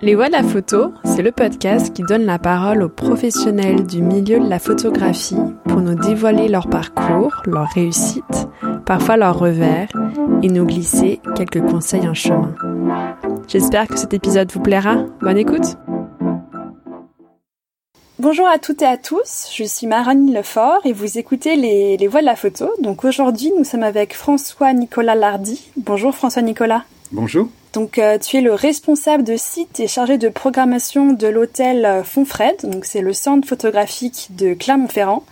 Les Voix de la photo, c'est le podcast qui donne la parole aux professionnels du milieu de la photographie pour nous dévoiler leur parcours, leur réussite, parfois leurs revers, et nous glisser quelques conseils en chemin. J'espère que cet épisode vous plaira. Bonne écoute Bonjour à toutes et à tous, je suis Marine Lefort et vous écoutez les, les Voix de la photo. Donc aujourd'hui, nous sommes avec François Nicolas Lardy. Bonjour François Nicolas. Bonjour. Donc euh, tu es le responsable de site et chargé de programmation de l'hôtel euh, Fonfred, donc c'est le centre photographique de Clermont-Ferrand.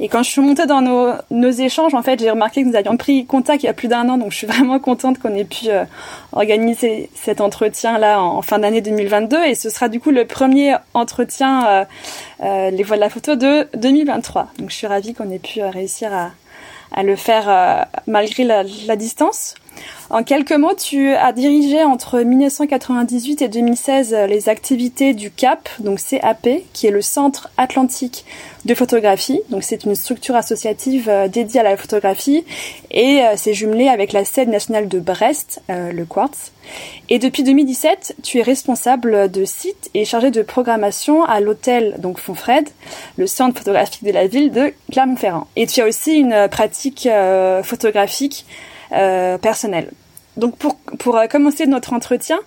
Et quand je suis montée dans nos, nos échanges, en fait, j'ai remarqué que nous avions pris contact il y a plus d'un an, donc je suis vraiment contente qu'on ait pu euh, organiser cet entretien là en, fin d'année 2022. Et ce sera du coup le premier entretien les voix de la photo de 2023. Donc je suis ravie qu'on ait pu réussir à, à le faire malgré la, la distance. En quelques mots, tu as dirigé entre 1998 et 2016 euh, les activités du CAP, donc CAP, qui est le Centre Atlantique de photographie. Donc c'est une structure associative euh, dédiée à la photographie et euh, c'est jumelé avec la scène nationale de Brest, le Quartz. Et depuis 2017, tu es responsable de site et chargé de programmation à l'hôtel donc Fonfred, le centre photographique de la ville de Clermont-Ferrand. Et tu as aussi une pratique photographique euh, personnel. Donc pour, pour euh, commencer notre entretien,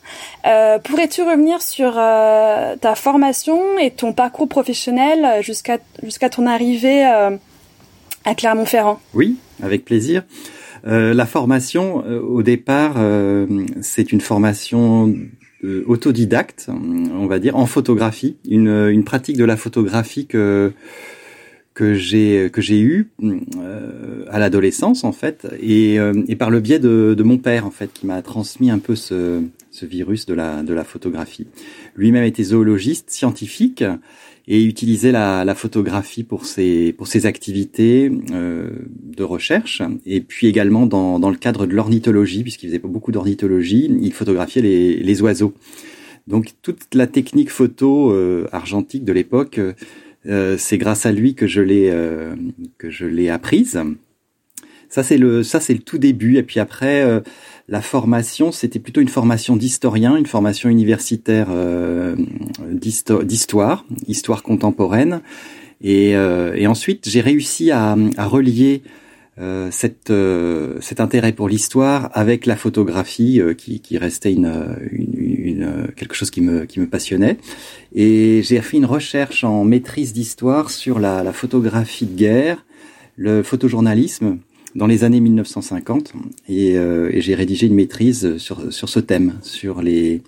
euh, pourrais-tu revenir sur ta formation et ton parcours professionnel jusqu'à jusqu'à ton arrivée à Clermont-Ferrand? Oui, avec plaisir. la formation, au départ, c'est une formation autodidacte, on va dire, en photographie, une, une pratique de la photographie que que j'ai que j'ai eu euh, à l'adolescence en fait et, euh, et, par le biais de, de, mon père en fait qui m'a transmis un peu ce, ce virus de la de la photographie. Lui-même était zoologiste scientifique et utilisait la, la photographie pour ses pour ses activités euh, de recherche et puis également dans dans le cadre de l'ornithologie puisqu'il faisait beaucoup d'ornithologie, il photographiait les les oiseaux. Donc toute la technique photo euh, argentique de l'époque c'est grâce à lui que je l'ai euh, que je l'ai apprise. Ça c'est le ça c'est le tout début et puis après euh, la formation c'était plutôt une formation d'historien, une formation universitaire d'histoire, histoire contemporaine et, et ensuite j'ai réussi à, à relier euh, cette, euh, cet intérêt pour l'histoire avec la photographie euh, qui, qui, restait une, une, une, quelque chose qui me, qui me passionnait. Et j'ai fait une recherche en maîtrise d'histoire sur la, la, photographie de guerre, le photojournalisme dans les années 1950. Et, et j'ai rédigé une maîtrise sur, sur ce thème, sur les,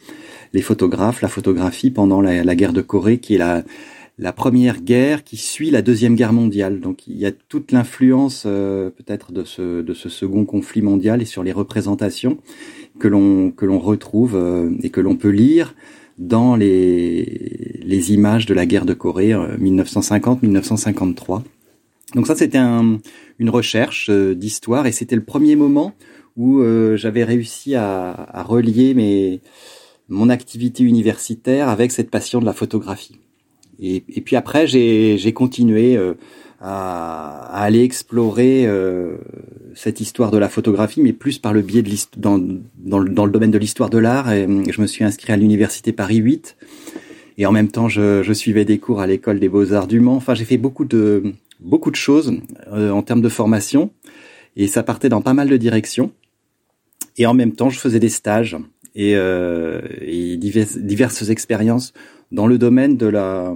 les photographes, la photographie pendant la, la guerre de Corée, qui est la la première guerre qui suit la deuxième guerre mondiale. Donc il y a toute l'influence euh, peut-être de ce, de ce second conflit mondial et sur les représentations que l'on que l'on retrouve euh, et que l'on peut lire dans les les images de la guerre de Corée 1950-1953. Euh, Donc ça c'était un, une recherche d'histoire et c'était le premier moment où j'avais réussi à, relier mes mon activité universitaire avec cette passion de la photographie. Et, puis après, j'ai continué euh, à, aller explorer euh, cette histoire de la photographie, mais plus par le biais de dans, dans, le, dans le domaine de l'histoire de l'art. Et je me suis inscrit à l'université Paris 8. Et en même temps, je, je suivais des cours à l'école des beaux-arts du Mans. Enfin, j'ai fait beaucoup de beaucoup de choses euh, en termes de formation, et ça partait dans pas mal de directions. Et en même temps, je faisais des stages et, euh, et diverses, diverses expériences dans le domaine de la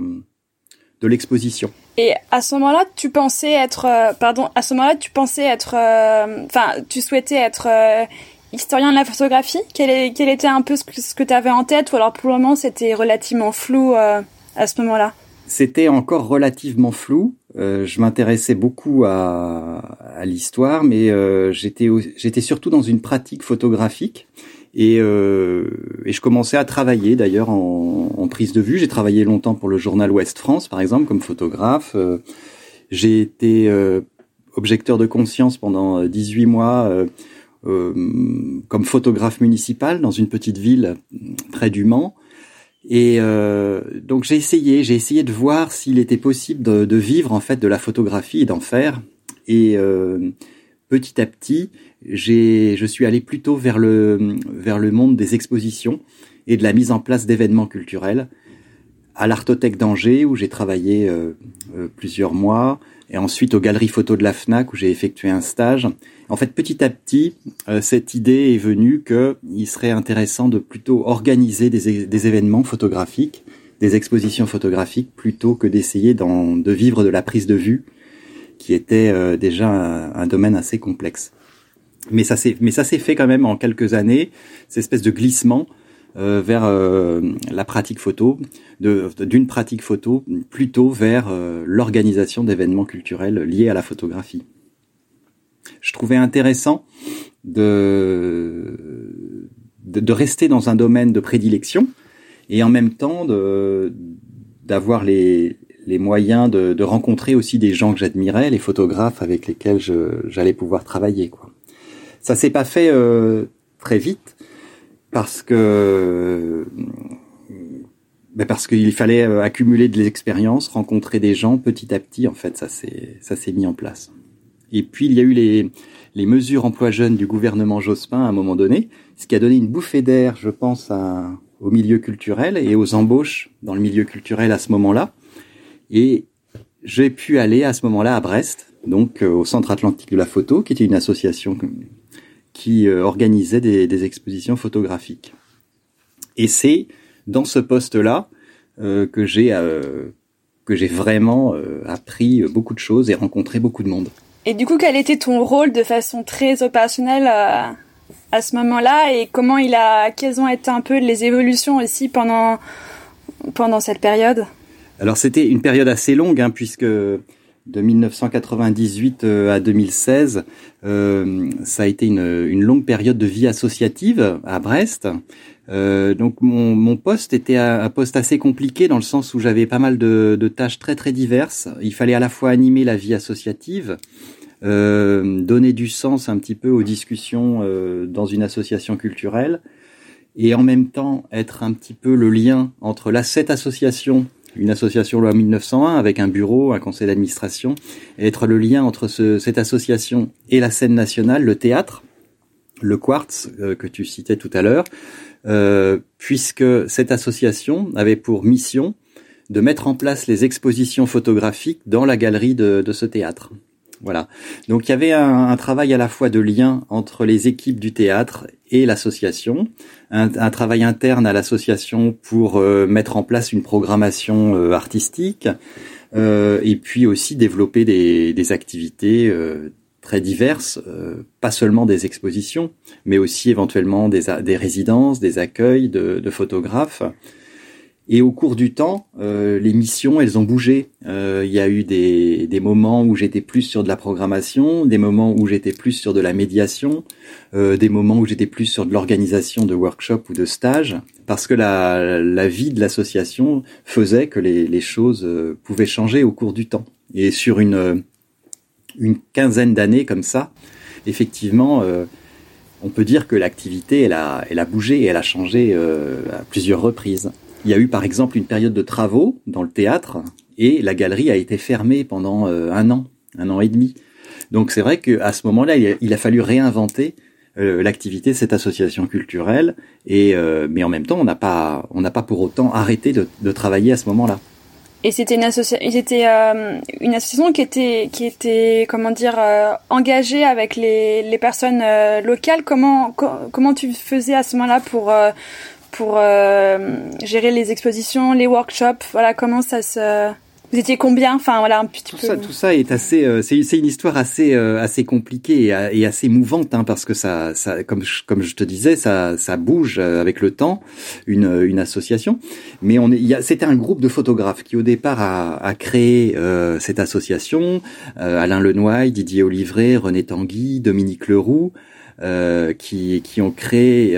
de l'exposition. Et à ce moment-là, tu pensais être, euh, pardon, à ce moment-là, tu pensais être, euh, enfin, tu souhaitais être euh, historien de la photographie? Quel, est, quel était un peu ce que, tu avais en tête, ou alors pour le moment c'était relativement flou à ce moment-là? C'était encore relativement flou. je m'intéressais beaucoup à, à l'histoire, mais j'étais j'étais surtout dans une pratique photographique et, euh, et, je commençais à travailler d'ailleurs en, prise de vue. J'ai travaillé longtemps pour le journal Ouest France, par exemple, comme photographe. Euh, j'ai été euh, objecteur de conscience pendant 18 mois euh, comme photographe municipal dans une petite ville près du Mans. Et donc j'ai essayé, j'ai essayé de voir s'il était possible de, de, vivre en fait de la photographie et d'en faire. Et petit à petit, je suis allé plutôt vers le, vers le monde des expositions et de la mise en place d'événements culturels à l'Artothèque d'Angers où j'ai travaillé euh, euh, plusieurs mois et ensuite aux galeries photos de la FNAC où j'ai effectué un stage. En fait, petit à petit, euh, cette idée est venue qu'il serait intéressant de plutôt organiser des, des, événements photographiques, des expositions photographiques, plutôt que d'essayer de vivre de la prise de vue, qui était déjà un, un domaine assez complexe. Mais ça s'est, mais ça s'est fait quand même en quelques années, cette espèce de glissement euh, vers euh, la pratique photo, d'une pratique photo plutôt vers euh, l'organisation d'événements culturels liés à la photographie. Je trouvais intéressant de, de, rester dans un domaine de prédilection et en même temps d'avoir les, les moyens de, de, rencontrer aussi des gens que j'admirais, les photographes avec lesquels j'allais pouvoir travailler. Quoi. Ça s'est pas fait très vite, parce que ben parce qu'il fallait euh, accumuler de l'expérience, rencontrer des gens petit à petit. En fait, ça s'est ça s'est mis en place. Et puis il y a eu les les mesures emploi jeunes du gouvernement Jospin à un moment donné, ce qui a donné une bouffée d'air, je pense, à, au milieu culturel et aux embauches dans le milieu culturel à ce moment-là. Et j'ai pu aller à ce moment-là à Brest, donc euh, au Centre Atlantique de la Photo, qui était une association qui euh, organisait des, des, expositions photographiques. Et c'est dans ce poste-là euh, que j'ai euh, que j'ai vraiment euh, appris beaucoup de choses et rencontré beaucoup de monde. Et du coup, quel était ton rôle de façon très opérationnelle à, à ce moment-là et comment il a, quelles ont été un peu les évolutions aussi pendant pendant cette période? Alors c'était une période assez longue hein, puisque de 1998 euh, à 2016, euh, ça a été une, longue période de vie associative à Brest. Euh, donc mon, poste était un, poste assez compliqué dans le sens où j'avais pas mal de, tâches très très diverses. Il fallait à la fois animer la vie associative, donner du sens un petit peu aux discussions dans une association culturelle, et en même temps être un petit peu le lien entre la cette association une association loi 1901 avec un bureau, un conseil d'administration, être le lien entre ce, cette association et la scène nationale, le théâtre, le Quartz euh, que tu citais tout à l'heure, euh, puisque cette association avait pour mission de mettre en place les expositions photographiques dans la galerie de ce théâtre. Voilà. Donc il y avait un, un, travail à la fois de lien entre les équipes du théâtre et l'association, un, un, travail interne à l'association pour euh, mettre en place une programmation euh, artistique, euh, et puis aussi développer des, des activités euh, très diverses, pas seulement des expositions, mais aussi éventuellement des, des résidences, des accueils de, de photographes. Et au cours du temps, euh, les missions, elles ont bougé. Euh, il y a eu des, moments où j'étais plus sur de la programmation, des moments où j'étais plus sur de la médiation, euh, des moments où j'étais plus sur de l'organisation de workshops ou de stages, parce que la, vie de l'association faisait que les, choses pouvaient changer au cours du temps. Et sur une, quinzaine d'années comme ça, effectivement, on peut dire que l'activité, elle a, elle a bougé et elle a changé à plusieurs reprises. Il y a eu par exemple une période de travaux dans le théâtre et la galerie a été fermée pendant euh, un an, un an et demi. Donc c'est vrai qu'à ce moment-là, il, a fallu réinventer euh, l'activité de cette association culturelle. Et euh, mais en même temps, on n'a pas, on n'a pas pour autant arrêté de, de travailler à ce moment-là. Et c'était une, associa euh, une association qui était, qui était comment dire, euh, engagée avec les, les personnes locales. Comment, co comment tu faisais à ce moment-là pour, pour euh, gérer les expositions, les workshops Voilà, comment ça se... Vous étiez combien? Enfin voilà un petit tout peu. Ça, tout ça est assez, euh, c'est une histoire assez euh, assez compliquée et, et assez mouvante hein, parce que ça, ça, comme je, comme je te disais, ça ça bouge euh, avec le temps, une une association. Mais on est, il y a, c'était un groupe de photographes qui au départ a, a créé euh, cette association. Euh, Alain Lenoy, Didier Olivret, René Tanguy, Dominique Leroux, qui qui ont créé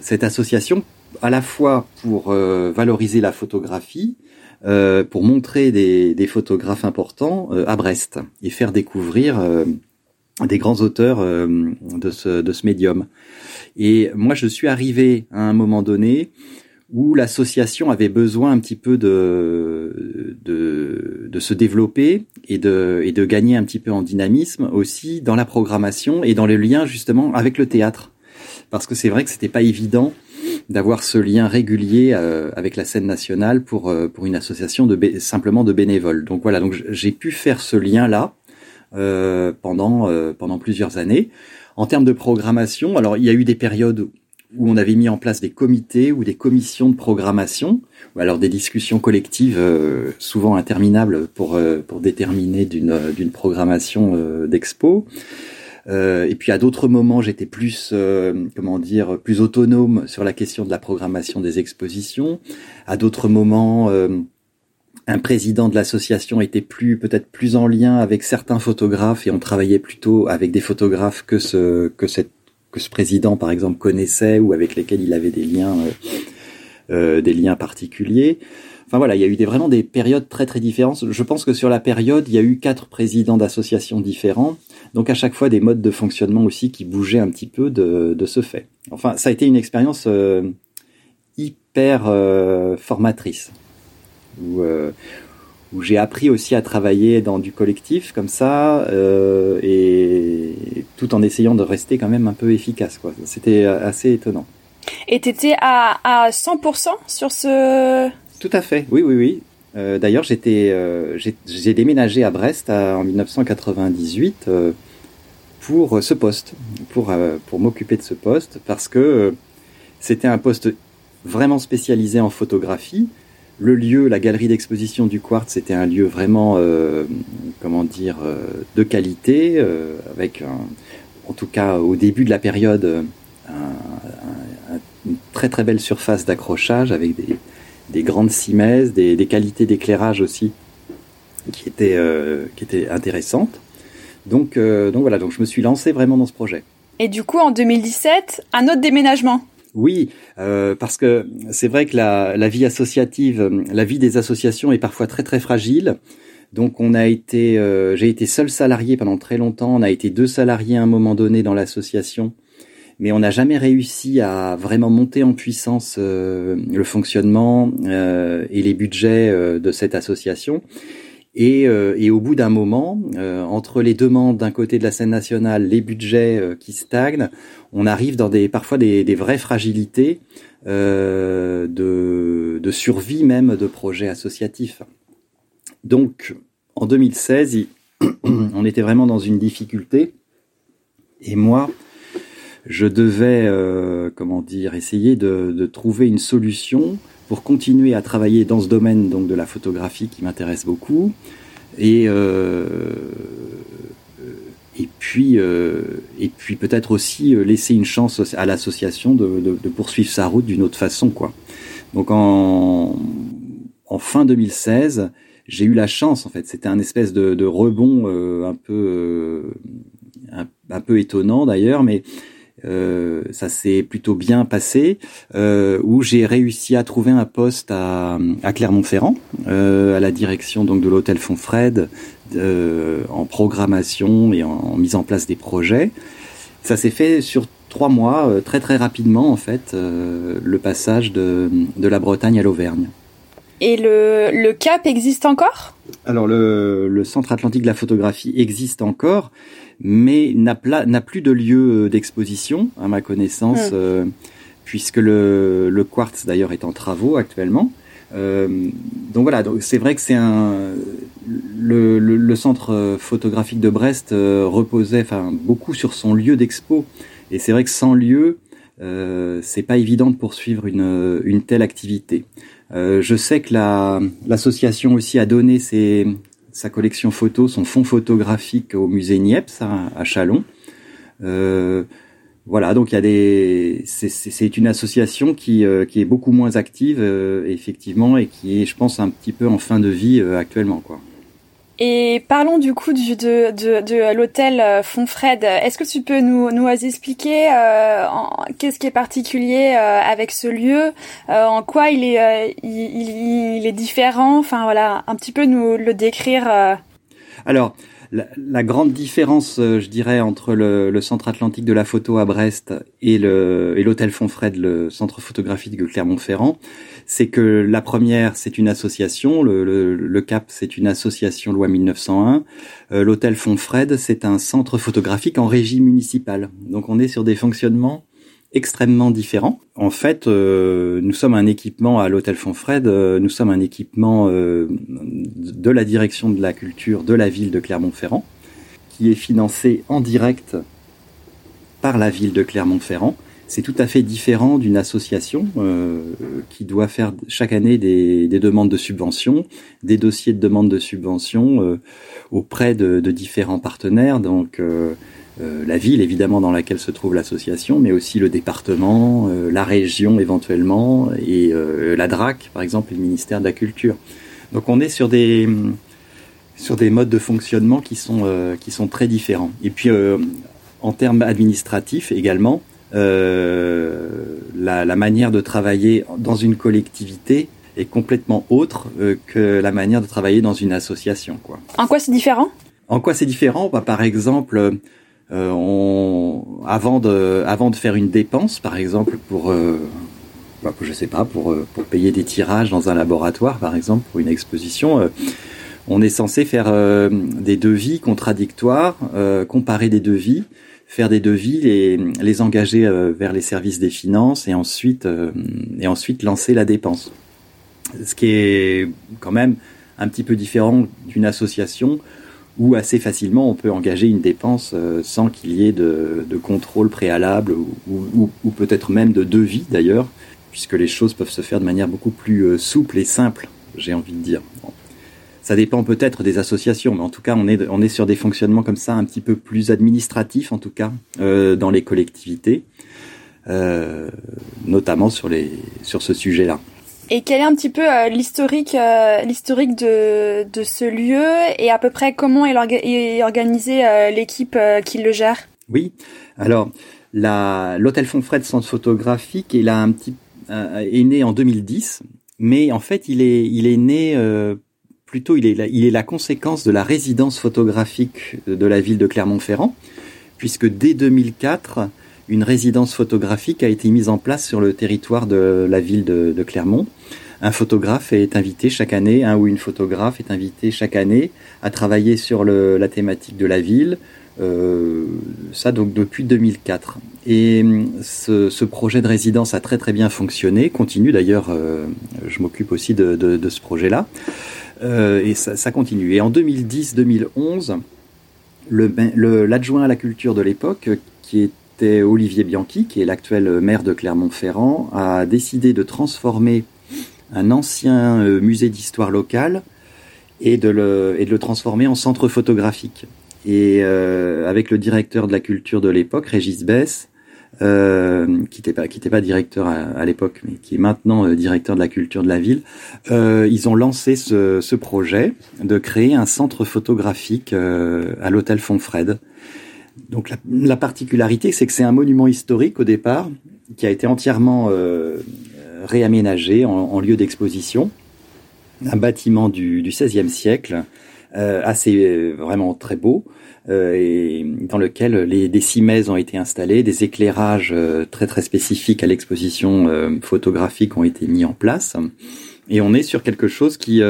cette association à la fois pour euh, valoriser la photographie, euh, pour montrer des, des photographes importants euh, à Brest et faire découvrir euh, des grands auteurs euh, de, ce, de ce médium. Et moi, je suis arrivé à un moment donné où l'association avait besoin un petit peu de, de, de se développer et de, et de gagner un petit peu en dynamisme aussi dans la programmation et dans le lien justement avec le théâtre. Parce que c'est vrai que c'était pas évident d'avoir ce lien régulier euh, avec la scène nationale pour, euh, pour une association de simplement de bénévoles. Donc voilà, donc j'ai pu faire ce lien-là euh, pendant, euh, pendant plusieurs années. En termes de programmation, alors il y a eu des périodes où on avait mis en place des comités ou des commissions de programmation, ou alors des discussions collectives euh, souvent interminables pour, euh, pour déterminer d'une, d'une programmation euh, et puis à d'autres moments, j'étais plus, comment dire, plus autonome sur la question de la programmation des expositions. À d'autres moments, un président de l'association était plus peut-être plus en lien avec certains photographes et on travaillait plutôt avec des photographes que ce que cette que ce président, par exemple, connaissait ou avec lesquels il avait des liens, euh, euh, des liens particuliers. Enfin voilà, il y a eu des, vraiment des périodes très très différentes. Je pense que sur la période, il y a eu quatre présidents d'associations différents, donc à chaque fois des modes de fonctionnement aussi qui bougeaient un petit peu de, de ce fait. Enfin, ça a été une expérience euh, hyper euh, formatrice, où, euh, où j'ai appris aussi à travailler dans du collectif comme ça et tout en essayant de rester quand même un peu efficace quoi. C'était assez étonnant. Et t'étais à, à 100% sur ce Tout à fait. Oui oui oui. Euh, D'ailleurs euh, j'ai déménagé à Brest à, en 1998 euh, pour ce poste pour euh, m'occuper de ce poste parce que euh, c'était un poste vraiment spécialisé en photographie. Le lieu, la galerie d'exposition du Quartz, c'était un lieu vraiment, euh, comment dire, euh, de qualité, euh, avec, en tout cas au début de la période, un, un, une très très belle surface d'accrochage avec des, des, grandes cimaises, des, des qualités d'éclairage aussi qui étaient, euh, qui étaient intéressantes. Donc, euh, donc voilà, donc je me suis lancé vraiment dans ce projet. Et du coup, en 2017, un autre déménagement oui, euh, parce que c'est vrai que la, la, vie associative, la vie des associations est parfois très très fragile. Donc on a été, euh, j'ai été seul salarié pendant très longtemps. On a été deux salariés à un moment donné dans l'association, mais on n'a jamais réussi à vraiment monter en puissance euh, le fonctionnement euh, et les budgets euh, de cette association. Et, euh, et, au bout d'un moment, euh, entre les demandes d'un côté de la scène nationale, les budgets euh, qui stagnent, on arrive dans des parfois des, des vraies fragilités de, de, survie même de projets associatifs. Donc, en 2016, il, on était vraiment dans une difficulté. Et moi, je devais, euh, comment dire, essayer de, de trouver une solution pour continuer à travailler dans ce domaine donc de la photographie qui m'intéresse beaucoup. Et euh, et puis euh, et puis peut-être aussi laisser une chance à l'association de, de, de, poursuivre sa route d'une autre façon quoi. Donc en en fin 2016 j'ai eu la chance en fait. C'était un espèce de, de rebond euh, un peu euh, un, peu étonnant d'ailleurs mais euh, ça s'est plutôt bien passé, euh, où j'ai réussi à trouver un poste à, à Clermont-Ferrand, euh, à la direction donc de l'hôtel Fonfred, en programmation et en, en, mise en place des projets. Ça s'est fait sur trois mois, très très rapidement en fait, le passage de, de la Bretagne à l'Auvergne. Et le, le CAP existe encore? Alors le, le Centre Atlantique de la photographie existe encore, mais n'a plus de lieu d'exposition, à ma connaissance, mmh. euh, puisque le, le quartz d'ailleurs est en travaux actuellement. Euh, donc voilà, donc c'est vrai que c'est un le, le, le, centre photographique de Brest euh, reposait enfin beaucoup sur son lieu d'expo, et c'est vrai que sans lieu, euh, c'est pas évident de poursuivre une, une telle activité. Euh, je sais que l'association la, aussi a donné ses, sa collection photo, son fonds photographique au musée Niepce à, à Chalon. Euh, voilà, donc il y a des, c'est une association qui, euh, qui est beaucoup moins active euh, effectivement et qui est, je pense, un petit peu en fin de vie euh, actuellement, quoi. Et parlons du coup du, de, de, de l'hôtel Fonfred. Est-ce que tu peux nous, nous expliquer euh, qu'est-ce qui est particulier euh, avec ce lieu, euh, en quoi il est, il, il, il, est différent, enfin voilà, un petit peu nous le décrire. Alors, la, grande différence, je dirais, entre le, Centre Atlantique de la photo à Brest et l'Hôtel Fonfred, le centre photographique de Clermont-Ferrand, c'est que la première, c'est une association, le, CAP, c'est une association loi 1901, l'Hôtel Fonfred, c'est un centre photographique en régie municipale. Donc on est sur des fonctionnements extrêmement différents. En fait, euh, nous sommes un équipement à l'hôtel Fonfred, euh, nous sommes un équipement euh, de la direction de la culture de la ville de Clermont-Ferrand, qui est financé en direct par la ville de Clermont-Ferrand. C'est tout à fait différent d'une association qui doit faire chaque année des, demandes de subventions, des dossiers de demande de subventions auprès de, de, différents partenaires. Donc euh, la ville évidemment dans laquelle se trouve l'association, mais aussi le département, euh, la région éventuellement, et euh, la DRAC par exemple, et le ministère de la Culture. Donc on est sur des sur des modes de fonctionnement qui sont qui sont très différents. Et puis en termes administratifs également, la, la, manière de travailler dans une collectivité est complètement autre que la manière de travailler dans une association. Quoi. En quoi c'est différent? En quoi c'est différent? Bah, Par exemple, euh, on, avant de, avant de faire une dépense, par exemple, pour, euh, bah, je sais pas, pour, euh, pour payer des tirages dans un laboratoire, par exemple, pour une exposition, on est censé faire des devis contradictoires, comparer des devis, faire des devis, les, les engager vers les services des finances et ensuite, et ensuite lancer la dépense. Ce qui est quand même un petit peu différent d'une association où assez facilement on peut engager une dépense euh, sans qu'il y ait de, contrôle préalable ou, peut-être même de devis d'ailleurs, puisque les choses peuvent se faire de manière beaucoup plus euh, souple et simple, j'ai envie de dire. Ça dépend peut-être des associations, mais en tout cas on est, on est sur des fonctionnements comme ça un petit peu plus administratifs en tout cas euh, dans les collectivités, notamment sur, les, sur ce sujet-là. Et quel est un petit peu euh, l'historique, euh, l'historique de, de ce lieu et à peu près comment est, organisée euh, l'équipe qui le gère? Oui, alors l'hôtel Fonfred Centre photographique est, un petit, est né en 2010, mais en fait il est, il est né plutôt il est, il est la conséquence de la résidence photographique de la ville de Clermont-Ferrand, puisque dès 2004 une résidence photographique a été mise en place sur le territoire de la ville de, Clermont. Un photographe est invité chaque année, un ou une photographe est invité chaque année à travailler sur la thématique de la ville, euh, ça donc depuis 2004. Et ce, projet de résidence a très très bien fonctionné, continue d'ailleurs, euh, je m'occupe aussi de, ce projet-là, euh, et ça, continue. Et en 2010-2011, l'adjoint à la culture de l'époque, qui Olivier Bianchi, qui est l'actuel maire de Clermont-Ferrand, a décidé de transformer un ancien euh, musée d'histoire locale et de, le, transformer en centre photographique. Et euh, avec le directeur de la culture de l'époque, Régis Bess, euh, qui n'était pas, directeur à, l'époque, mais qui est maintenant directeur de la culture de la ville, ils ont lancé ce, ce, projet de créer un centre photographique à l'hôtel Fonfred. Donc la, particularité, c'est que c'est un monument historique au départ, qui a été entièrement euh, réaménagé en, lieu d'exposition. Un bâtiment du, XVIe siècle, euh, assez euh, vraiment très beau, et dans lequel les, des cimaises ont été installés, des éclairages très très spécifiques à l'exposition photographique ont été mis en place. Et on est sur quelque chose qui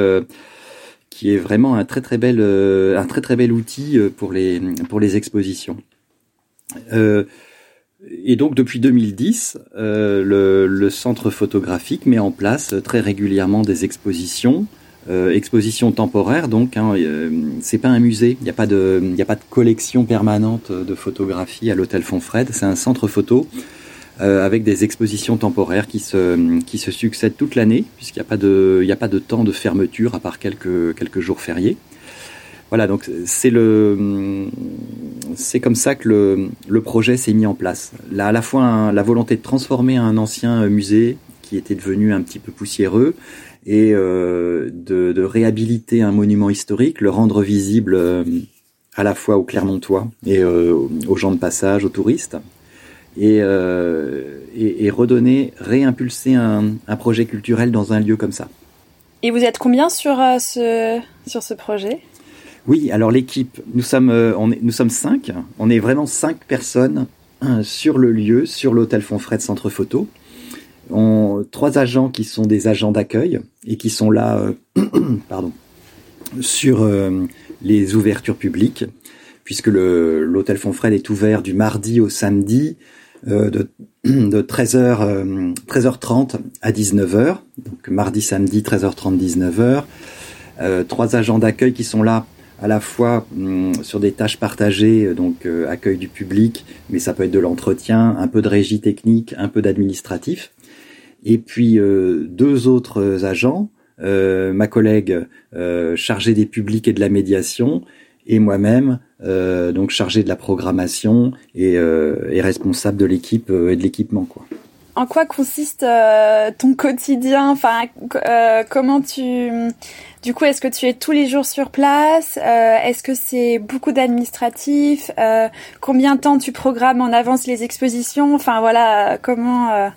qui est vraiment un très très bel euh, un très très bel outil euh, pour les pour les expositions. Euh, et donc depuis 2010, euh, le, le, centre photographique met en place très régulièrement des expositions, euh, expositions temporaires. Donc hein, c'est pas un musée, il n'y a pas de a pas de collection permanente de photographies à l'hôtel Fonfred. C'est un centre photo euh, avec des expositions temporaires qui se, qui se succèdent toute l'année, puisqu'il n'y a, pas de, il a pas de temps de fermeture à part quelques, quelques jours fériés. Voilà, donc c'est le, c'est comme ça que le, projet s'est mis en place. Là, à la fois la volonté de transformer un ancien musée qui était devenu un petit peu poussiéreux et euh, de, réhabiliter un monument historique, le rendre visible euh, à la fois aux Clermontois et euh, aux gens de passage, aux touristes, euh, et, redonner, réimpulser un, un, projet culturel dans un lieu comme ça. Et vous êtes combien sur, euh, ce, sur ce projet? Oui, alors l'équipe, nous sommes, on est, nous sommes cinq. On est vraiment cinq personnes sur le lieu, sur l'hôtel Fonfred Centre Photo. On, trois agents qui sont des agents d'accueil et qui sont là, pardon, sur les ouvertures publiques, puisque l'hôtel Fonfred est ouvert du mardi au samedi euh, de, de 13h, 13h30 à 19h. Donc mardi, samedi, 13h30, 19h. Euh, trois agents d'accueil qui sont là à la fois hum, sur des tâches partagées, euh, donc euh, accueil du public, mais ça peut être de l'entretien, un peu de régie technique, un peu d'administratif. Et puis deux autres agents, ma collègue chargée des publics et de la médiation, et moi-même, euh, donc chargé de la programmation et, euh, responsable de l'équipe euh, et de l'équipement. En quoi consiste euh, ton quotidien? Enfin, euh, comment tu du coup, est-ce que tu es tous les jours sur place? Est-ce que c'est beaucoup d'administratif? Combien de temps tu programmes en avance les expositions? Enfin voilà, comment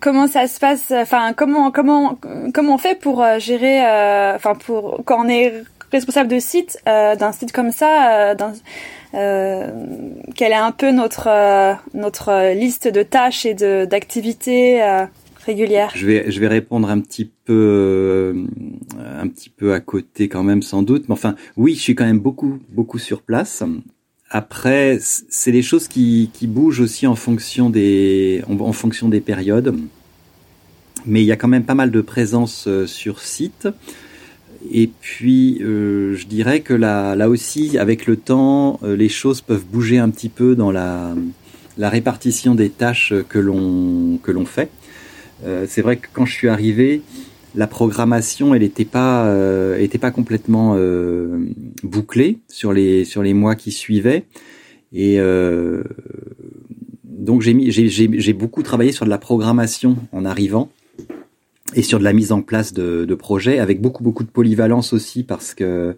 comment ça se passe? Enfin comment comment comment on fait pour gérer Enfin pour quand on est responsable de site euh, d'un site comme ça, euh, euh, quelle est un peu notre euh, notre liste de tâches et d'activités régulières Je vais je vais répondre un petit peu un petit peu à côté quand même sans doute, mais enfin oui, je suis quand même beaucoup beaucoup sur place. Après, c'est les choses qui, qui bougent aussi en fonction des en fonction des périodes, mais il y a quand même pas mal de présence sur site. Et puis, euh, je dirais que là, là aussi, avec le temps, euh, les choses peuvent bouger un petit peu dans la, la répartition des tâches que l'on que l'on fait. Euh, c'est vrai que quand je suis arrivé, la programmation, elle n'était pas euh, était pas complètement euh, bouclée sur les sur les mois qui suivaient. Et donc mis j'ai j'ai beaucoup travaillé sur de la programmation en arrivant et sur de la mise en place de, de projets avec beaucoup beaucoup de polyvalence aussi parce que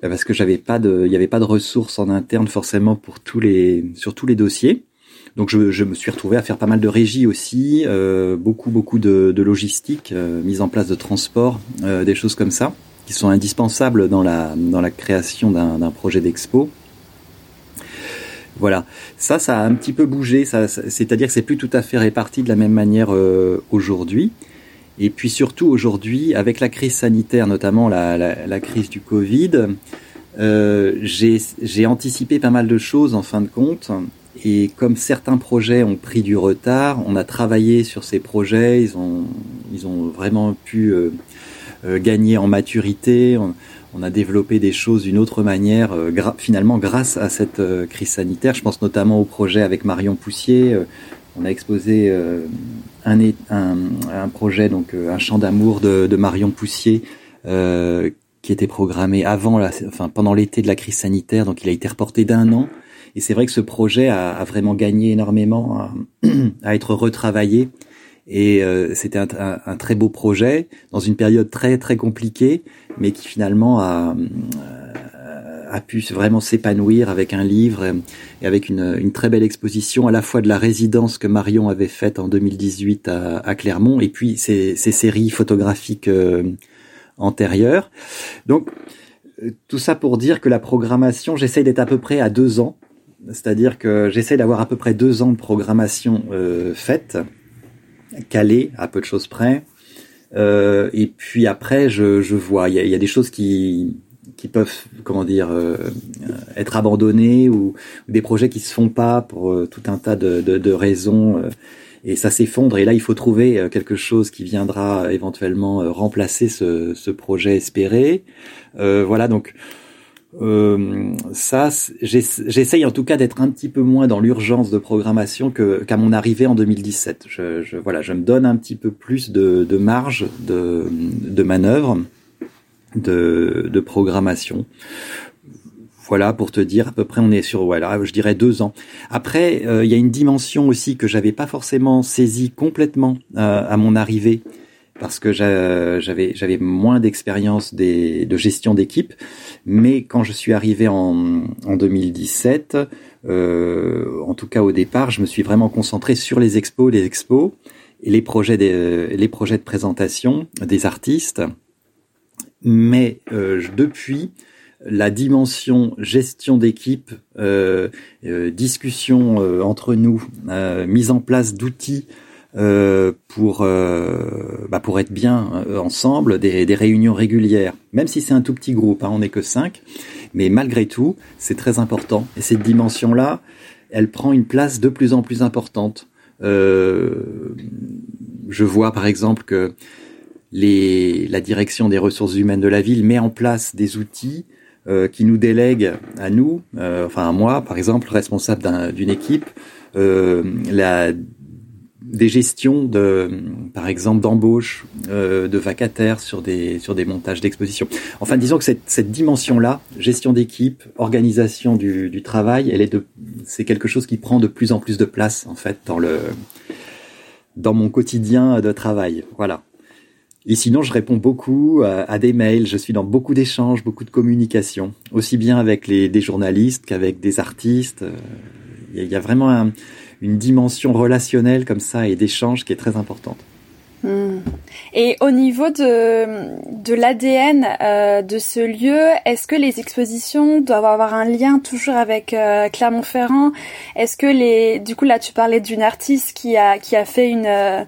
parce que j'avais pas de il y avait pas de ressources en interne forcément pour tous les sur tous les dossiers donc je, je me suis retrouvé à faire pas mal de régie aussi euh, beaucoup beaucoup de, de logistique euh, mise en place de transport euh, des choses comme ça qui sont indispensables dans la dans la création d'un projet d'expo voilà, ça, ça a un petit peu bougé. Ça, c'est-à-dire que c'est plus tout à fait réparti de la même manière euh, aujourd'hui. Et puis surtout aujourd'hui, avec la crise sanitaire, notamment la, la, la crise du Covid, euh, j'ai anticipé pas mal de choses en fin de compte. Et comme certains projets ont pris du retard, on a travaillé sur ces projets, ils ont, ils ont vraiment pu euh, euh, gagner en maturité. On, on, a développé des choses d'une autre manière, euh, gra finalement grâce à cette euh, crise sanitaire. Je pense notamment au projet avec Marion Poussier. on a exposé un, un, un, projet, donc euh, un chant d'amour de, de, Marion Poussier, euh, qui était programmé avant, la, enfin pendant l'été de la crise sanitaire, donc il a été reporté d'un an. Et c'est vrai que ce projet a, a vraiment gagné énormément à, à être retravaillé. Et euh, c'était un, un, un, très beau projet dans une période très très compliquée, mais qui finalement a, a pu vraiment s'épanouir avec un livre et avec une, très belle exposition à la fois de la résidence que Marion avait faite en 2018 à, Clermont et puis ces séries photographiques euh, antérieures. Donc euh, tout ça pour dire que la programmation, j'essaye d'être à peu près à deux ans, c'est-à-dire que j'essaye d'avoir à peu près deux ans de programmation euh, faite, calée à peu de choses près. Et puis après, je, vois, il a, y a, des choses qui qui peuvent comment dire euh, être abandonnés ou, des projets qui se font pas pour euh, tout un tas de, de, de raisons euh, et ça s'effondre. Et là il faut trouver euh, quelque chose qui viendra éventuellement euh, remplacer ce, ce, projet espéré. Voilà donc ça j'essaye en tout cas d'être un petit peu moins dans l'urgence de programmation que qu'à mon arrivée en 2017 je, je, voilà je me donne un petit peu plus de, de marge de, de manœuvre de, de programmation. Voilà pour te dire à peu près on est sur voilà je dirais deux ans. Après euh, il y a une dimension aussi que j'avais pas forcément saisi complètement euh, à mon arrivée parce que j'avais j'avais moins d'expérience de gestion d'équipe, mais quand je suis arrivé en, en 2017, euh, en tout cas au départ, je me suis vraiment concentré sur les expos, les expos et les projets les projets de présentation des artistes mais depuis, la dimension gestion d'équipe, euh, euh, discussion euh, entre nous, mise en place d'outils pour bah pour être bien ensemble, des, des, réunions régulières, même si c'est un tout petit groupe, hein, on n'est que cinq, mais malgré tout, c'est très important. Et cette dimension-là, elle prend une place de plus en plus importante. je vois par exemple que les, la direction des ressources humaines de la ville met en place des outils euh, qui nous délègue à nous, euh, enfin à moi par exemple, responsable d'une équipe, euh, la des gestions de, par exemple, d'embauche, de vacataires sur des sur des montages d'exposition. Enfin, disons que cette, cette dimension-là, gestion d'équipe, organisation du, du travail, elle est de, c'est quelque chose qui prend de plus en plus de place en fait dans le dans mon quotidien de travail. Voilà. Et sinon, je réponds beaucoup à, des mails. Je suis dans beaucoup d'échanges, beaucoup de communication, aussi bien avec des journalistes qu'avec des artistes. Il y, a, vraiment une dimension relationnelle comme ça et d'échange qui est très importante. Hmm. Et au niveau de, de l'ADN euh, de ce lieu, est-ce que les expositions doivent avoir un lien toujours avec euh, Clermont-Ferrand? Est-ce que les, du coup là tu parlais d'une artiste qui a qui a fait une euh,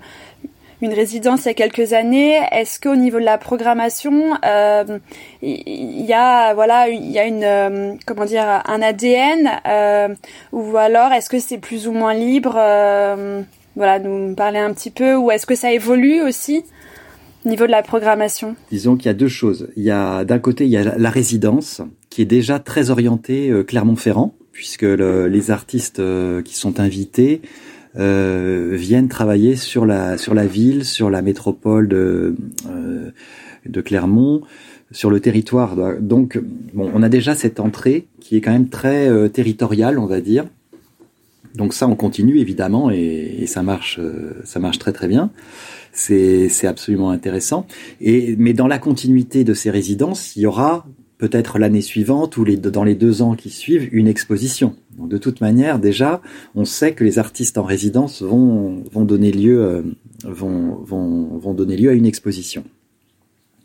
une résidence il y a quelques années. Est-ce qu'au niveau de la programmation, euh, il y a voilà, il y a une euh, comment dire un ADN euh, ou alors est-ce que c'est plus ou moins libre Voilà, nous parler un petit peu ou est-ce que ça évolue aussi au niveau de la programmation? Disons qu'il y a deux choses. Il y a d'un côté il y a la résidence qui est déjà très orientée Clermont-Ferrand puisque les artistes qui sont invités euh, viennent travailler sur la sur la ville, sur la métropole de euh, de Clermont, sur le territoire. Donc, bon, on a déjà cette entrée qui est quand même très euh, territoriale, on va dire. Donc ça, on continue évidemment et, et ça marche, euh, ça marche très très bien. C'est c'est absolument intéressant. Et mais dans la continuité de ces résidences, il y aura peut-être l'année suivante ou dans les deux ans qui suivent une exposition. Donc de toute manière, déjà, on sait que les artistes en résidence vont, vont donner lieu euh, donner lieu à une exposition.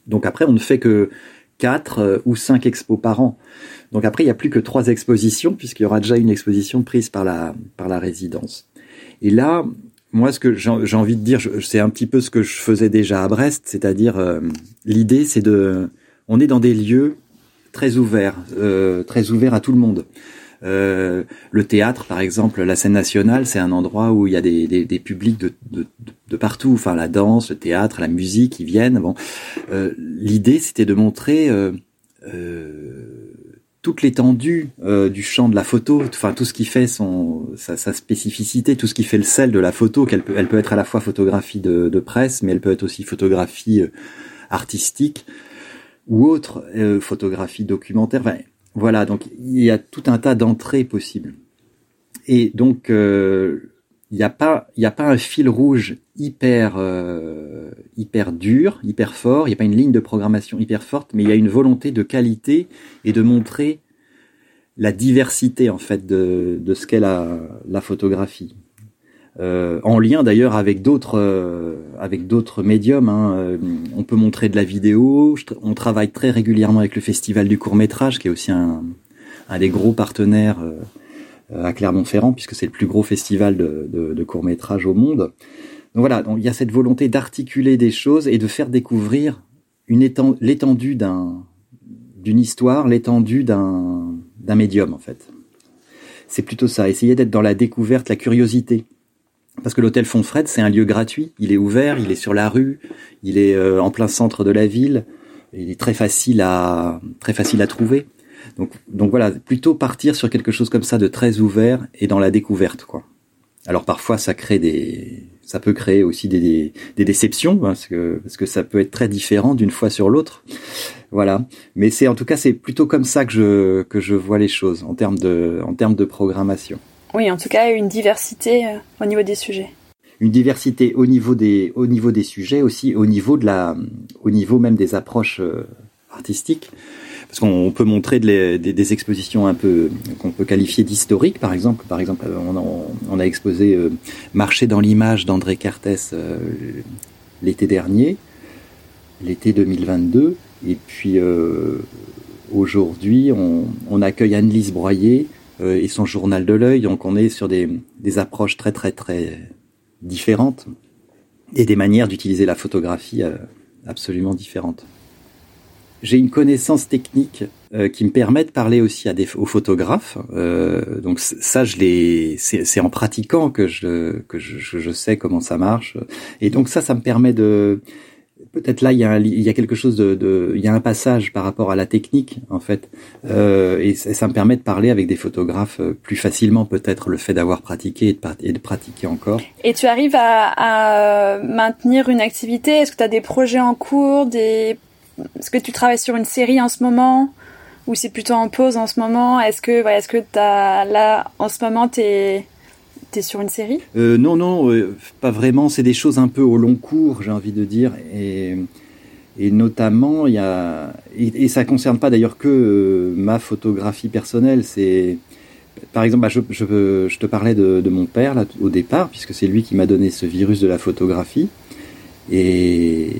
Donc après, on ne fait que quatre euh, ou cinq expos par an. Donc après, il n'y a plus que trois expositions puisqu'il y aura déjà une exposition prise par la par la résidence. Et là, moi, ce que j'ai envie de dire, c'est un petit peu ce que je faisais déjà à Brest, c'est-à-dire euh, l'idée, c'est de, on est dans des lieux très ouvert, euh, très ouvert à tout le monde. Euh, le théâtre, par exemple, la scène nationale, c'est un endroit où il y a des, des, des publics de, de, de, partout, enfin la danse, le théâtre, la musique, qui viennent. Bon, euh, l'idée, c'était de montrer euh, euh, toute l'étendue euh, du champ de la photo, enfin tout ce qui fait son sa, sa, spécificité, tout ce qui fait le sel de la photo, qu'elle peut, elle peut être à la fois photographie de, de presse, mais elle peut être aussi photographie artistique ou autre euh, photographie documentaire. voilà, donc il y a tout un tas d'entrées possibles. Et donc euh, il n'y a pas il a pas un fil rouge hyper euh, hyper dur, hyper fort. Il n'y a pas une ligne de programmation hyper forte, mais il y a une volonté de qualité et de montrer la diversité en fait de, de ce qu'est la, la photographie. Euh, en lien d'ailleurs avec d'autres euh, avec d'autres médiums. Hein. Euh, on peut montrer de la vidéo. on travaille très régulièrement avec le Festival du court métrage, qui est aussi un, un des gros partenaires à Clermont-Ferrand, puisque c'est le plus gros festival de, de, de court métrage au monde. Donc voilà, donc, il y a cette volonté d'articuler des choses et de faire découvrir une l'étendue d'un d'une histoire, l'étendue d'un d'un médium en fait. C'est plutôt ça, essayer d'être dans la découverte, la curiosité parce que l'hôtel Fonfred, c'est un lieu gratuit. Il est ouvert, il est sur la rue, il est euh, en plein centre de la ville. Il est très facile à très facile à trouver. Donc donc voilà, plutôt partir sur quelque chose comme ça de très ouvert et dans la découverte quoi. Alors parfois ça crée des ça peut créer aussi des, des, déceptions hein, parce que parce que ça peut être très différent d'une fois sur l'autre. Voilà, mais c'est en tout cas c'est plutôt comme ça que je que je vois les choses en termes de en termes de programmation. Oui, en tout cas, une diversité euh, au niveau des sujets. Une diversité au niveau des, au niveau des sujets, aussi au niveau de la, au niveau même des approches euh, artistiques. Parce qu'on peut montrer des, des, expositions un peu qu'on peut qualifier d'historiques, par exemple. Par exemple, on a, exposé euh, Marcher dans l'image d'André Cartes l'été dernier, l'été 2022. Et puis aujourd'hui, on, accueille Anne-Lise Broyer et son journal de l'œil, donc on est sur des, des approches très très très différentes et des manières d'utiliser la photographie absolument différentes j'ai une connaissance technique euh, qui me permet de parler aussi à des, aux photographes. Euh, donc ça, je l'ai, c'est en pratiquant que je que je, je, sais comment ça marche. Et donc ça, ça me permet de peut-être là il y a a quelque chose de, de, il y a un passage par rapport à la technique en fait. Euh, et ça, me permet de parler avec des photographes euh, plus facilement peut-être le fait d'avoir pratiqué et de, pratiquer encore. Et tu arrives à, à maintenir une activité? Est-ce que tu as des projets en cours des est-ce que tu travailles sur une série en ce moment? Ou c'est plutôt en pause en ce moment? Est-ce que voilà, est-ce que as, là en ce moment tu sur une série? Euh, Non, non, euh, pas vraiment. C'est des choses un peu au long cours, j'ai envie de dire. Et, et notamment, il y a et, ça concerne pas d'ailleurs que euh, ma photographie personnelle. C'est par exemple, bah, je, je, je, te parlais de, mon père là, au départ, puisque c'est lui qui m'a donné ce virus de la photographie. Et,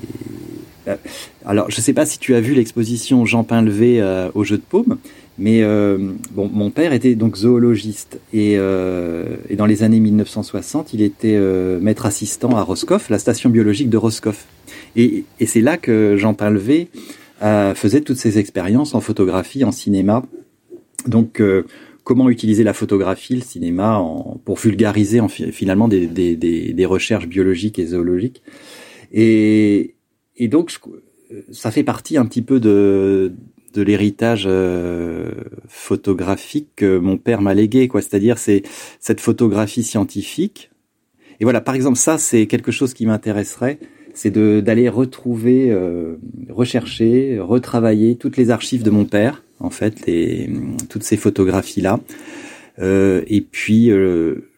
alors, je ne sais pas si tu as vu l'exposition Jean Pinlevé au Jeu de Paume, mais euh, bon, mon père était donc zoologiste et, et, dans les années 1960, il était maître assistant à Roscoff, la station biologique de Roscoff. Et, et c'est là que Jean Pinlevé faisait toutes ses expériences en photographie, en cinéma. Donc, comment utiliser la photographie, le cinéma, en, pour vulgariser en, finalement des, des, des, des, recherches biologiques et zoologiques. Et, et donc, ça fait partie un petit peu de, de l'héritage euh, photographique que mon père m'a légué, quoi. C'est-à-dire, c'est cette photographie scientifique. Et voilà, par exemple, ça, c'est quelque chose qui m'intéresserait, c'est d'aller retrouver, euh, rechercher, retravailler toutes les archives de mon père, en fait, et toutes ces photographies-là, euh, et puis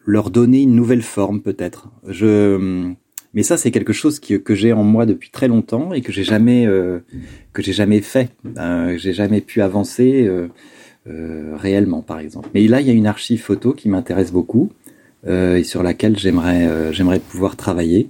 leur donner une nouvelle forme, peut-être. Je mais ça, c'est quelque chose que j'ai en moi depuis très longtemps et que j'ai jamais euh, que j'ai jamais fait. Euh, j'ai jamais pu avancer euh, euh, réellement, par exemple. Mais là, il y a une archive photo qui m'intéresse beaucoup euh, et sur laquelle j'aimerais j'aimerais pouvoir travailler.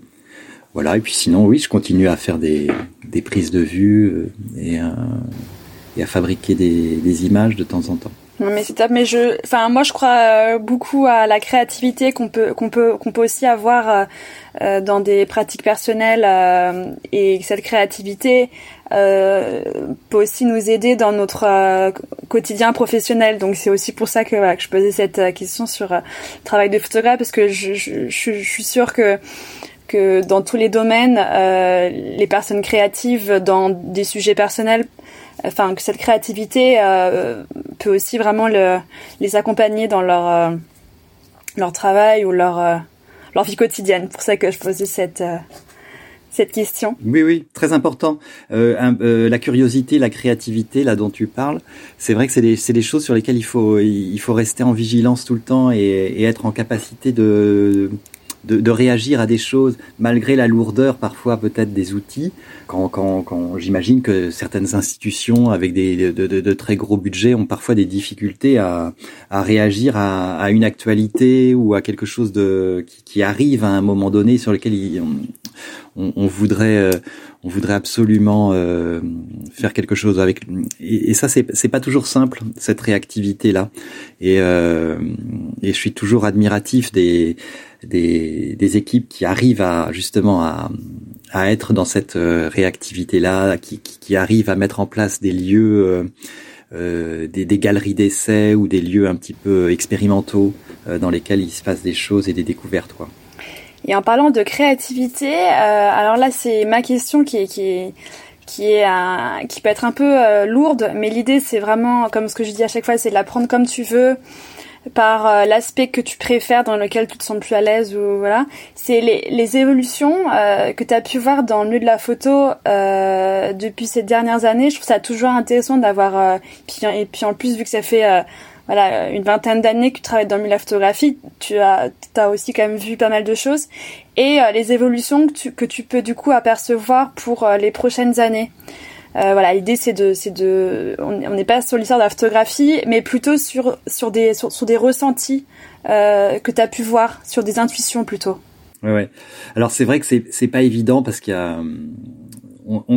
Voilà. Et puis sinon, oui, je continue à faire des, des prises de vue et, à fabriquer des images de temps en temps. Non mais c'est top. Mais je, enfin moi je crois euh, beaucoup à la créativité qu'on peut qu'on peut qu'on peut aussi avoir euh, euh, dans des pratiques personnelles et cette créativité peut aussi nous aider dans notre quotidien professionnel. Donc c'est aussi pour ça que, que je posais cette question sur le travail de photographe parce que je, je, je, je suis sûre que que dans tous les domaines, les personnes créatives dans des sujets personnels enfin que cette créativité euh, peut aussi vraiment le, les accompagner dans leur euh, leur travail ou leur euh, leur vie quotidienne. Pour ça que je posais cette cette question. Oui, oui, très important. La curiosité, la créativité, là dont tu parles, c'est vrai que c'est des, des, choses sur lesquelles il faut, il faut rester en vigilance tout le temps et être en capacité de, de, de, réagir à des choses malgré la lourdeur parfois peut-être des outils. Quand, quand, quand j'imagine que certaines institutions avec des de, de, de, très gros budgets ont parfois des difficultés à, à réagir à, à, une actualité ou à quelque chose de qui, qui, arrive à un moment donné sur lequel on, on, voudrait euh, on voudrait absolument euh, faire quelque chose avec et, et ça c'est c'est pas toujours simple cette réactivité là et euh, et je suis toujours admiratif des des, des équipes qui arrivent à justement à, à être dans cette euh, réactivité là, qui, qui, qui, arrivent à mettre en place des lieux, euh, euh, des, des, galeries d'essais ou des lieux un petit peu expérimentaux euh, dans lesquels il se passe des choses et des découvertes. Quoi. Et en parlant de créativité, alors là c'est ma question qui est, qui est qui est qui peut être un peu lourde, mais l'idée c'est vraiment, comme ce que je dis à chaque fois, c'est de la prendre comme tu veux, par euh, l'aspect que tu préfères, dans lequel tu te sens plus à l'aise ou voilà. C'est les, les évolutions euh, que tu as pu voir dans le milieu de la photo euh, depuis ces dernières années. Je trouve ça toujours intéressant d'avoir euh, puis, et puis en plus vu que ça fait voilà une vingtaine d'années que tu travailles dans le milieu de la photographie, tu as as aussi quand même vu pas mal de choses et les évolutions que tu, que tu peux du coup apercevoir pour les prochaines années. Euh, voilà, l'idée c'est de, c'est de, on n'est pas sur l'histoire de la photographie, mais plutôt sur sur des sur, des ressentis euh, que tu as pu voir, sur des intuitions plutôt. Ouais, ouais. Alors c'est vrai que c'est c'est pas évident parce qu'il y a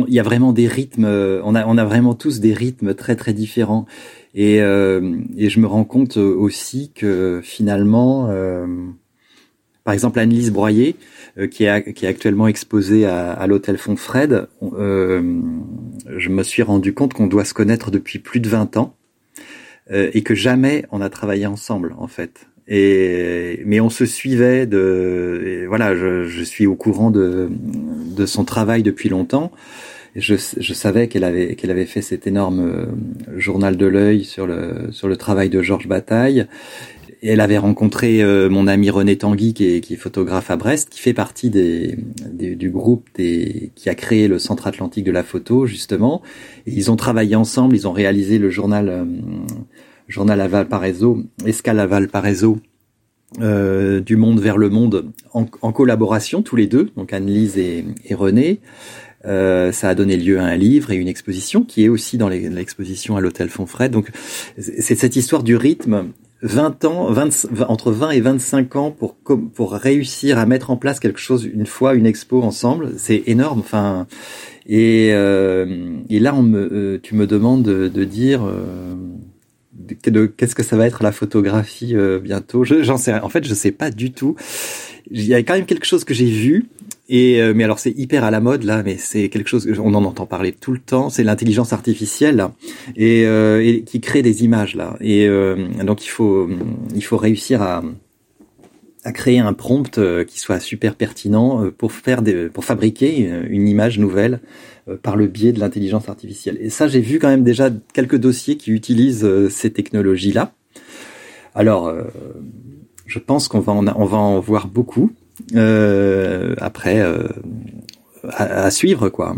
il y a vraiment des rythmes. On a, on a vraiment tous des rythmes très très différents. Et, et je me rends compte aussi que finalement, par exemple, Annelise Broyer, qui, est, qui est actuellement exposée à, à l'hôtel Fontfred, euh, je me suis rendu compte qu'on doit se connaître depuis plus de 20 ans et que jamais on a travaillé ensemble, en fait. Et mais on se suivait de voilà, je, je, suis au courant de de son travail depuis longtemps. Je, je savais qu'elle avait qu'elle avait fait cet énorme euh, journal de l'œil sur le sur le travail de Georges Bataille. Et elle avait rencontré euh, mon ami René Tanguy, qui est, qui est, photographe à Brest, qui fait partie des, du groupe des, qui a créé le Centre Atlantique de la photo, justement. Et ils ont travaillé ensemble, ils ont réalisé le journal euh, journal à Valparaiso, Escale à Valparaiso, euh, du monde vers le monde, en, collaboration tous les deux, donc Anne-Lise et, René. Euh, ça a donné lieu à un livre et une exposition qui est aussi dans l'exposition à l'hôtel Fonfred. Donc c'est cette histoire du rythme 20 ans, 20, entre 20 et 25 ans pour pour réussir à mettre en place quelque chose une fois une expo ensemble, c'est énorme. Enfin et euh, et là euh, tu me demandes de, dire euh, qu'est-ce que ça va être la photographie euh, bientôt. J'en sais En fait, je sais pas du tout. Il y a quand même quelque chose que j'ai vu. Et euh, mais alors c'est hyper à la mode là, mais c'est quelque chose on en entend parler tout le temps. C'est l'intelligence artificielle et, euh, et, qui crée des images là. Et donc il faut il faut réussir à à créer un prompt qui soit super pertinent pour faire des, pour fabriquer une image nouvelle euh, par le biais de l'intelligence artificielle. Et ça, j'ai vu quand même déjà quelques dossiers qui utilisent euh, ces technologies-là. Alors, euh, je pense qu'on va en, on va en voir beaucoup. Après, à, suivre, quoi.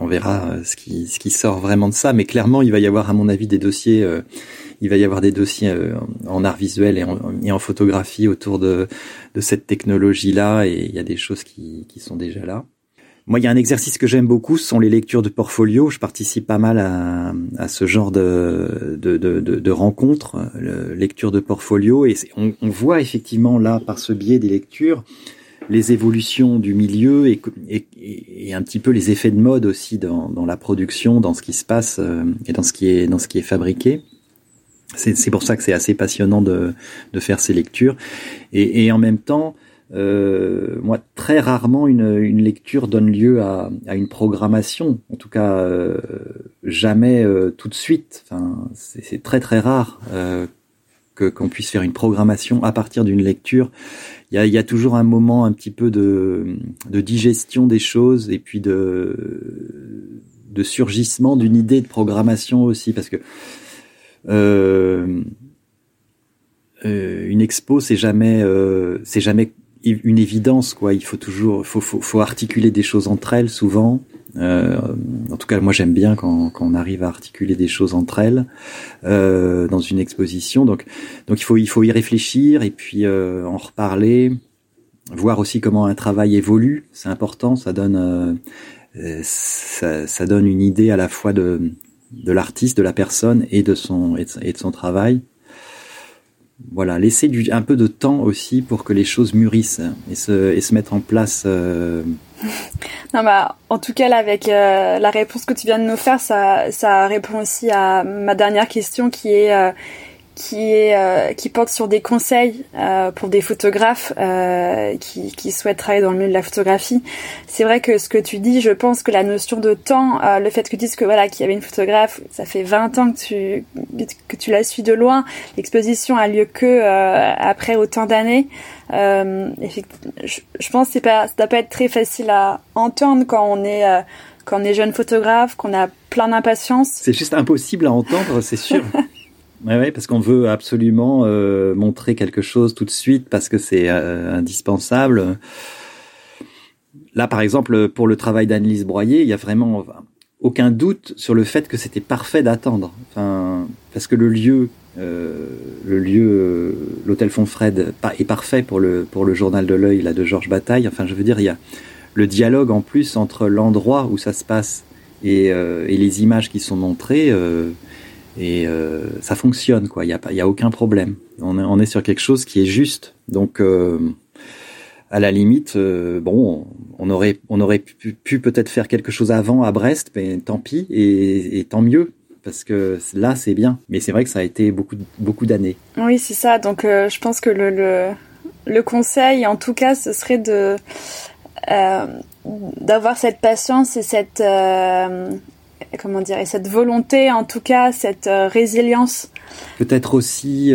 On verra ce qui, ce qui sort vraiment de ça. Mais clairement, il va y avoir, à mon avis, des dossiers. il va y avoir des dossiers en art visuel et en, et en photographie autour de, de cette technologie-là. Et il y a des choses qui, qui sont déjà là. Moi, il y a un exercice que j'aime beaucoup, ce sont les lectures de portfolio. Je participe pas mal à, à ce genre de, de, de, de rencontres, lecture de portfolio, et on, on, voit effectivement là, par ce biais des lectures, les évolutions du milieu et, un petit peu les effets de mode aussi dans, la production, dans ce qui se passe euh, et dans ce qui est dans ce qui est fabriqué. C'est pour ça que c'est assez passionnant de, de faire ces lectures. Et, en même temps, euh, moi, très rarement une, une, lecture donne lieu à, à, une programmation. En tout cas, euh, jamais tout de suite. Enfin, c'est très très rare qu'on puisse faire une programmation à partir d'une lecture. Il y a, toujours un moment un petit peu de, digestion des choses et puis de, surgissement d'une idée de programmation aussi, parce que euh, une expo, c'est jamais, euh, c'est jamais une évidence quoi il faut toujours faut, faut, faut articuler des choses entre elles souvent euh, en tout cas moi j'aime bien quand, on arrive à articuler des choses entre elles euh, dans une exposition. Donc il faut y réfléchir et puis euh, en reparler voir aussi comment un travail évolue. C'est important ça donne une idée à la fois de l'artiste de la personne et de son travail voilà, laisser du, un peu de temps aussi pour que les choses mûrissent et se, et se mettre en place. Euh... Non, bah, en tout cas, là, avec euh, la réponse que tu viens de nous faire, ça, ça répond aussi à ma dernière question qui est euh, qui est euh, qui porte sur des conseils euh, pour des photographes euh, qui, qui souhaitent travailler dans le milieu de la photographie. C'est vrai que ce que tu dis, je pense que la notion de temps, le fait que tu dises que voilà qu'il y avait une photographe, ça fait 20 ans que tu que tu la suis de loin, l'exposition a lieu que après autant d'années. je, je, pense que c'est pas ça doit pas être très facile à entendre quand on est quand on est jeune photographe, qu'on a plein d'impatience. C'est juste impossible à entendre, c'est sûr. Ouais, ouais, parce qu'on veut absolument euh, montrer quelque chose tout de suite parce que c'est euh, indispensable. Là, par exemple, pour le travail d'Annelise Broyer, il y a vraiment aucun doute sur le fait que c'était parfait d'attendre. Enfin, parce que le lieu, euh, le lieu, euh, l'hôtel Fonfred est parfait pour le pour le journal de l'œil là de Georges Bataille. Enfin, je veux dire, il y a le dialogue en plus entre l'endroit où ça se passe et, et les images qui sont montrées et euh, ça fonctionne quoi. Il y a pas, il y a aucun problème. On est, on est sur quelque chose qui est juste. Donc euh, à la limite, euh, bon, on aurait, on aurait pu, peut-être faire quelque chose avant à Brest, mais tant pis et, tant mieux parce que là c'est bien. Mais c'est vrai que ça a été beaucoup, beaucoup d'années. Oui, c'est ça. Donc je pense que le, le, le, conseil, en tout cas, ce serait de d'avoir cette patience et cette comment dire, et cette volonté, en tout cas, cette résilience. Peut-être aussi,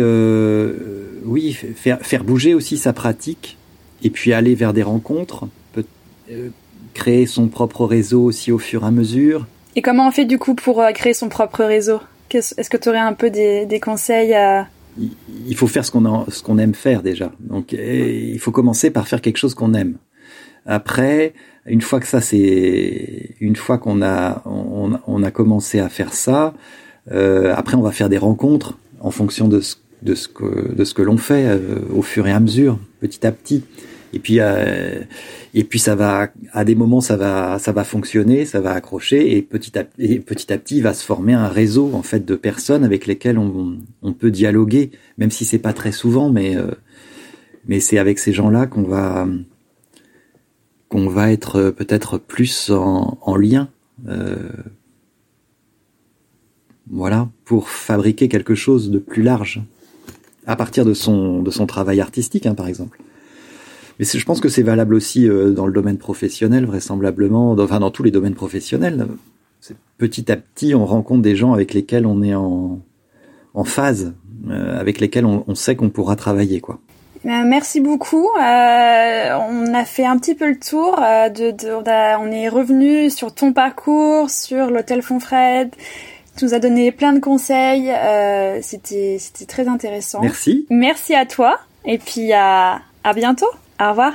oui, faire, faire bouger aussi sa pratique et puis aller vers des rencontres, peut, euh, créer son propre réseau aussi au fur et à mesure. Et comment on fait du coup pour euh, créer son propre réseau? Est-ce que tu aurais un peu des, des conseils à... Il faut faire ce qu'on ce qu'on aime faire déjà. Donc il faut commencer par faire quelque chose qu'on aime. Après, une fois que ça c'est, une fois qu'on a on, on, a commencé à faire ça, euh, après on va faire des rencontres en fonction de ce de ce que de ce que l'on fait euh, au fur et à mesure, petit à petit. Et puis, euh, et puis ça va, à des moments, ça va, ça va fonctionner, ça va accrocher, et petit à, petit à petit, il va se former un réseau en fait de personnes avec lesquelles on, on peut dialoguer, même si c'est pas très souvent, mais euh, mais c'est avec ces gens-là qu'on va qu'on va être peut-être plus en, en lien. Euh, voilà, pour fabriquer quelque chose de plus large à partir de son de son travail artistique, hein, par exemple. Mais je pense que c'est valable aussi euh, dans le domaine professionnel, vraisemblablement, dans, enfin dans tous les domaines professionnels. Petit à petit, on rencontre des gens avec lesquels on est en, en phase, euh, avec lesquels on, on sait qu'on pourra travailler, quoi. Euh, merci beaucoup. Euh, on a fait un petit peu le tour. de, de on, on, est revenu sur ton parcours, sur l'hôtel Fonfred. Tu nous as donné plein de conseils. c'était c'était très intéressant. Merci. Merci à toi. Et puis à à bientôt. Au revoir.